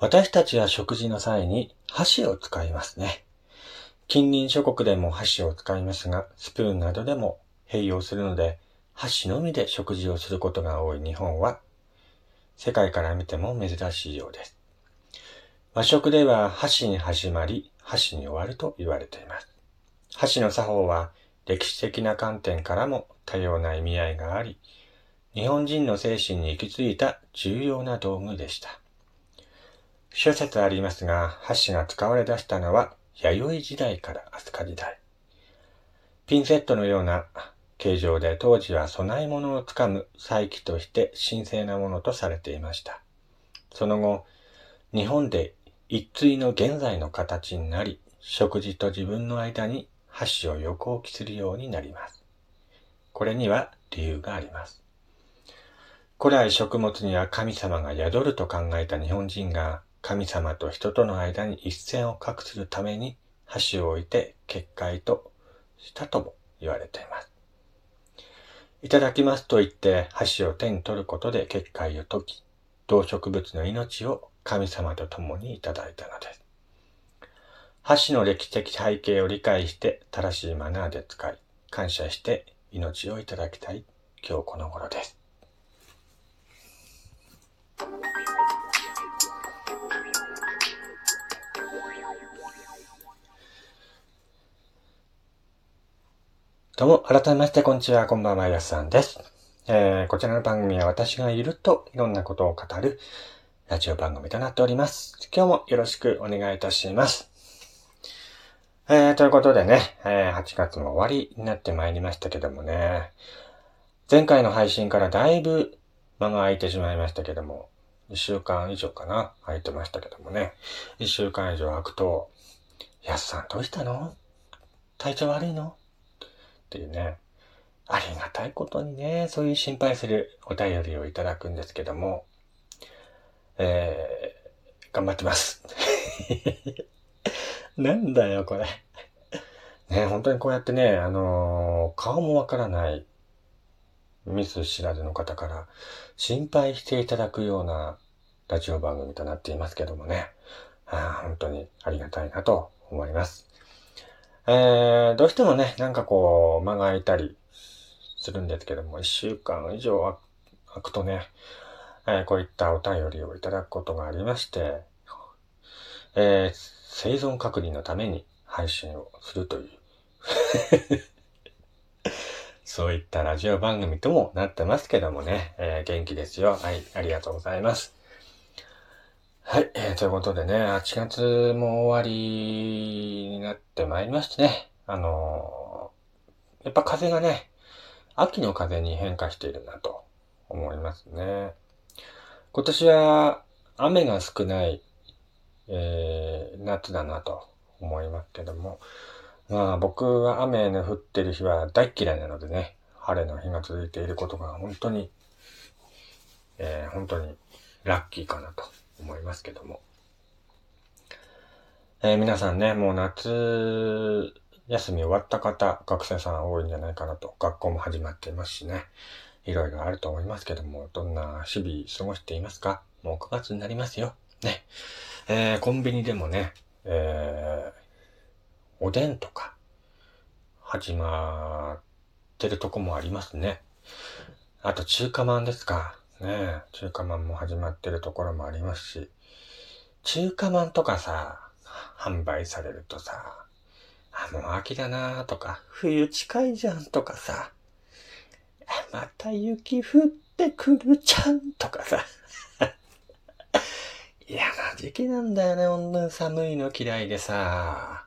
私たちは食事の際に箸を使いますね。近隣諸国でも箸を使いますが、スプーンなどでも併用するので、箸のみで食事をすることが多い日本は、世界から見ても珍しいようです。和食では箸に始まり、箸に終わると言われています。箸の作法は歴史的な観点からも多様な意味合いがあり、日本人の精神に行き着いた重要な道具でした。諸説ありますが、箸が使われ出したのは弥生時代から飛鳥時代。ピンセットのような形状で当時は供え物をつかむ祭器として神聖なものとされていました。その後、日本で一対の現在の形になり、食事と自分の間に箸を横置きするようになります。これには理由があります。古来食物には神様が宿ると考えた日本人が神様と人との間に一線を画するために箸を置いて結界としたとも言われています。いただきますと言って箸を手に取ることで結界を解き、動植物の命を神様と共にいただいたのです。箸の歴史的背景を理解して正しいマナーで使い、感謝して命をいただきたい今日この頃です。どうも、改めまして、こんにちは、こんばんは、やすさんです。えー、こちらの番組は私がいるといろんなことを語るラジオ番組となっております。今日もよろしくお願いいたします。えー、ということでね、えー、8月も終わりになってまいりましたけどもね、前回の配信からだいぶ間が空いてしまいましたけども、1週間以上かな空いてましたけどもね、1週間以上空くと、やすさんどうしたの？体調悪いの？っていうね、ありがたいことにね、そういう心配するお便りをいただくんですけども、えー、頑張ってます。なんだよ、これ。ね、本当にこうやってね、あのー、顔もわからないミス知らずの方から心配していただくようなラジオ番組となっていますけどもね、あ本当にありがたいなと思います。えー、どうしてもね、なんかこう、間が空いたりするんですけども、一週間以上空くとね、えー、こういったお便りをいただくことがありまして、えー、生存確認のために配信をするという そういったラジオ番組ともなってますけどもね、えー、元気ですよ。はい、ありがとうございます。はい、えー、ということでね、8月も終わりになってまいりましてね、あのー、やっぱ風がね、秋の風に変化しているなと思いますね。今年は雨が少ない、えー、夏だなと思いますけども、まあ僕は雨の降ってる日は大嫌いなのでね、晴れの日が続いていることが本当に、えー、本当にラッキーかなと思いますけども。えー、皆さんね、もう夏休み終わった方、学生さん多いんじゃないかなと、学校も始まっていますしね、いろいろあると思いますけども、どんな日々過ごしていますか？もう9月になりますよ。ね。えー、コンビニでもね、えー、おでんとか、始まってるとこもありますね。あと中華まんですか。ね中華まんも始まってるところもありますし、中華まんとかさ、販売されるとさ、あ、もう秋だなとか、冬近いじゃんとかさ、また雪降ってくるじゃんとかさ、嫌な時期なんだよね、本当に寒いの嫌いでさ、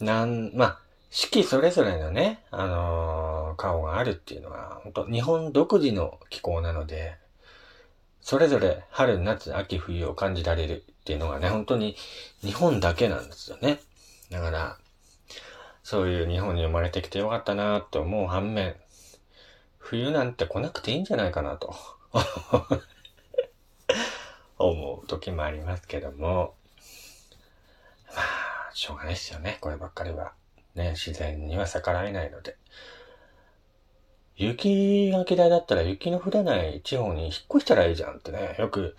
なん、まあ、四季それぞれのね、あのー、顔があるっていうのは、本当日本独自の気候なので、それぞれ春、夏、秋、冬を感じられるっていうのがね、本当に日本だけなんですよね。だから、そういう日本に生まれてきてよかったなって思う反面、冬なんて来なくていいんじゃないかなと 思う時もありますけども、まあ、しょうがないですよね、こればっかりは。ね、自然には逆らえないので。雪が嫌いだったら雪の降らない地方に引っ越したらいいじゃんってね、よく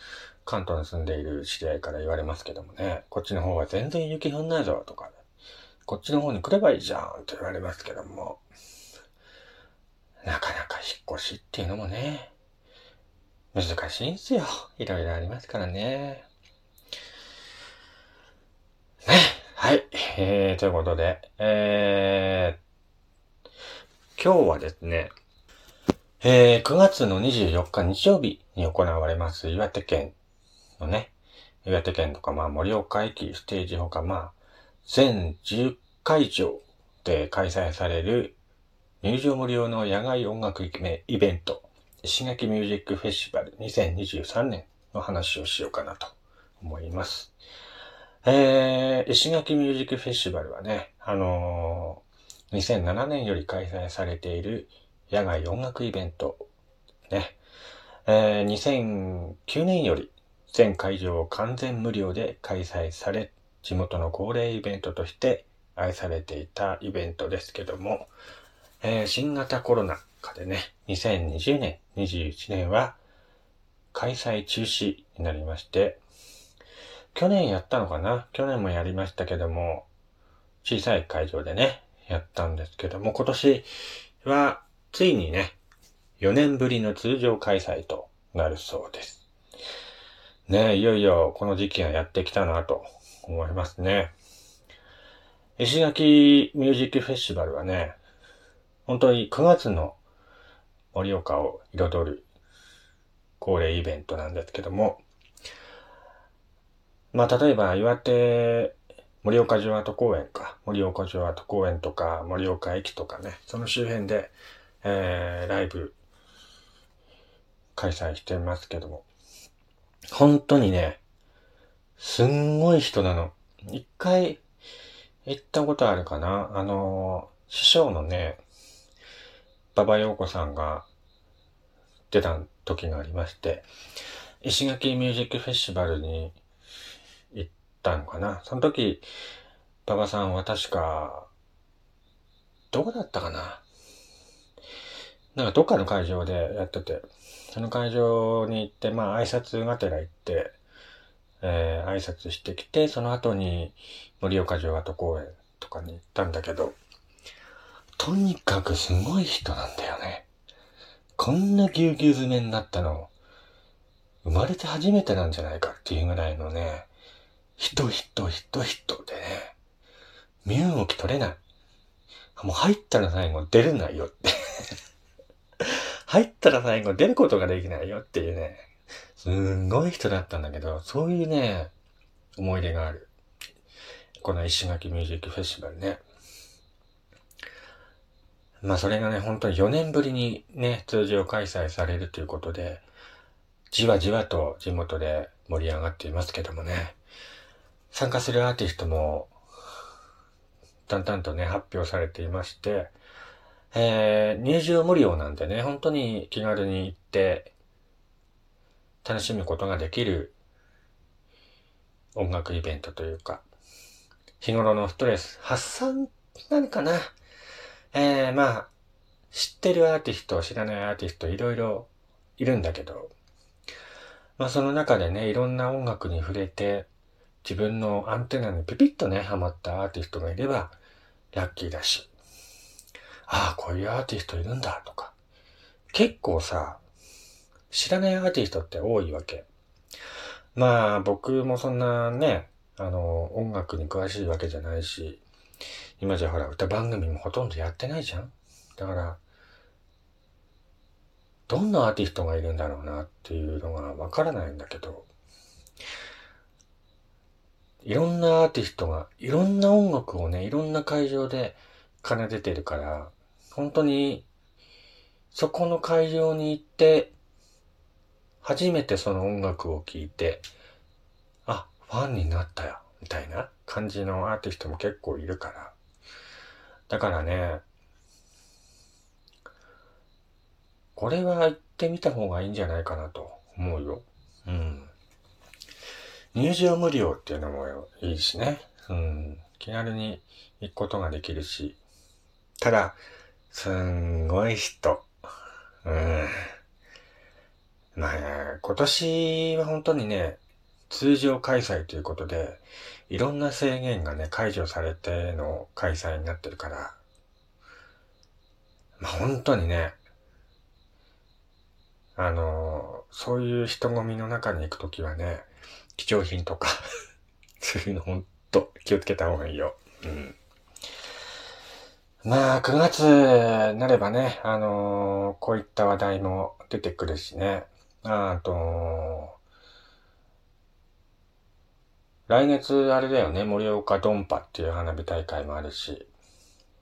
関東に住んでいる知り合いから言われますけどもね、こっちの方は全然雪降んないぞとか、ねこっちの方に来ればいいじゃんと言われますけども、なかなか引っ越しっていうのもね、難しいんすよ。いろいろありますからね。ね。はい。えー、ということで、えー、今日はですね、えー、9月の24日日曜日に行われます岩手県のね、岩手県とかまあ盛岡駅ステージほかまあ、全10会場で開催される入場無料の野外音楽イベント、石垣ミュージックフェスティバル2023年の話をしようかなと思います。えー、石垣ミュージックフェスティバルはね、あのー、2007年より開催されている野外音楽イベント、ね、えー、2009年より全会場を完全無料で開催され、地元の恒例イベントとして愛されていたイベントですけども、えー、新型コロナ禍でね、2020年、21年は開催中止になりまして、去年やったのかな？去年もやりましたけども、小さい会場でね、やったんですけども、今年はついにね、4年ぶりの通常開催となるそうです。ねいよいよこの時期がやってきたなと思いますね。石垣ミュージックフェスティバルはね、本当に9月の盛岡を彩る恒例イベントなんですけども、まあ、例えば岩手盛岡城跡公園か、盛岡城跡公園とか、盛岡駅とかね、その周辺で、えー、ライブ開催してますけども、本当にね、すんごい人なの。一回行ったことあるかな。あの、師匠のね、馬場陽子さんが出た時がありまして、石垣ミュージックフェスティバルにったのかな？その時、馬場さんは確か、どこだったかな？なんかどっかの会場でやってて、その会場に行って、まあ挨拶がてら行って、えー、挨拶してきて、その後に盛岡城跡公園とかに行ったんだけど、とにかくすごい人なんだよね。こんなぎゅうぎゅう詰めになったの、生まれて初めてなんじゃないかっていうぐらいのね、人人人人でね、身動き取れない。もう入ったら最後出れないよって 入ったら最後出ることができないよっていうね、すんごい人だったんだけど、そういうね、思い出がある。この石垣ミュージックフェスティバルね。まあそれがね、本当に4年ぶりにね、通常開催されるということで、じわじわと地元で盛り上がっていますけどもね、参加するアーティストも、だんだんとね、発表されていまして、えー、入場無料なんでね、本当に気軽に行って、楽しむことができる音楽イベントというか、日頃のストレス発散なのかな。えー、まあ、知ってるアーティスト、知らないアーティスト、いろいろいるんだけど、まあその中でね、いろんな音楽に触れて、自分のアンテナにピピッとね、ハマったアーティストがいれば、ラッキーだし、ああ、こういうアーティストいるんだとか、結構さ、知らないアーティストって多いわけ。まあ僕もそんなね、あの、音楽に詳しいわけじゃないし、今じゃほら、歌番組もほとんどやってないじゃん。だから、どんなアーティストがいるんだろうなっていうのがわからないんだけど、いろんなアーティストが、いろんな音楽をね、いろんな会場で奏でてるから、本当に、そこの会場に行って、初めてその音楽を聴いて、あ、ファンになったよ、みたいな感じのアーティストも結構いるから、だからね、これは行ってみた方がいいんじゃないかなと思うよ。うん。入場無料っていうのもいいしね。うん。気軽に行くことができるし。ただ、すんごい人。うん。まあ、ね今年は本当にね、通常開催ということで、いろんな制限がね、解除されての開催になってるから、まあ本当にね、あの、そういう人混みの中に行くときはね、貴重品とか そういうのほんと気をつけた方がいいよ。うん。まあ、9月になればね、あのー、こういった話題も出てくるしね。あと、来月あれだよね、盛岡ドンパっていう花火大会もあるし、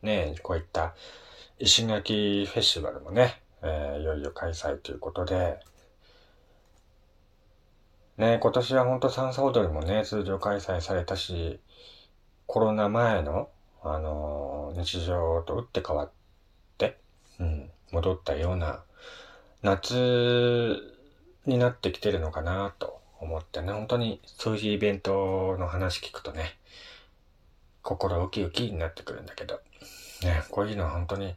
ね、こういった石垣フェスティバルもね、えー、いよいよ開催ということで、ね、今年はほんと三叉踊りもね、通常開催されたし、コロナ前の、あのー、日常と打って変わって、うん、戻ったような夏になってきてるのかなと思ってね、本当にそういうイベントの話聞くとね、心ウキウキになってくるんだけど、ね、こういうのは本当に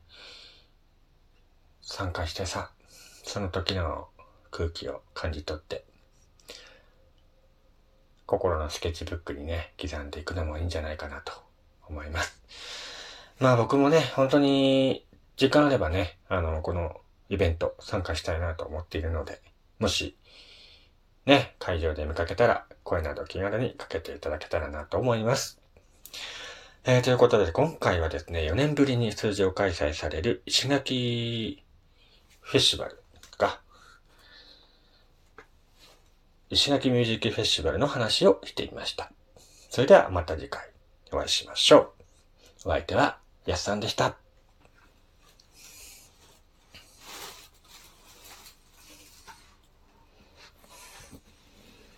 参加してさ、その時の空気を感じ取って、心のスケッチブックにね、刻んでいくのもいいんじゃないかなと思います。まあ僕もね、本当に時間あればね、あの、このイベント参加したいなと思っているので、もし、ね、会場で見かけたら、声など気軽にかけていただけたらなと思います。えー、ということで、今回はですね、4年ぶりに通常開催される石垣フェスティバルが、石垣ミュージックフェスティバルの話をしていました。それではまた次回お会いしましょう。お相手は、やすさんでした。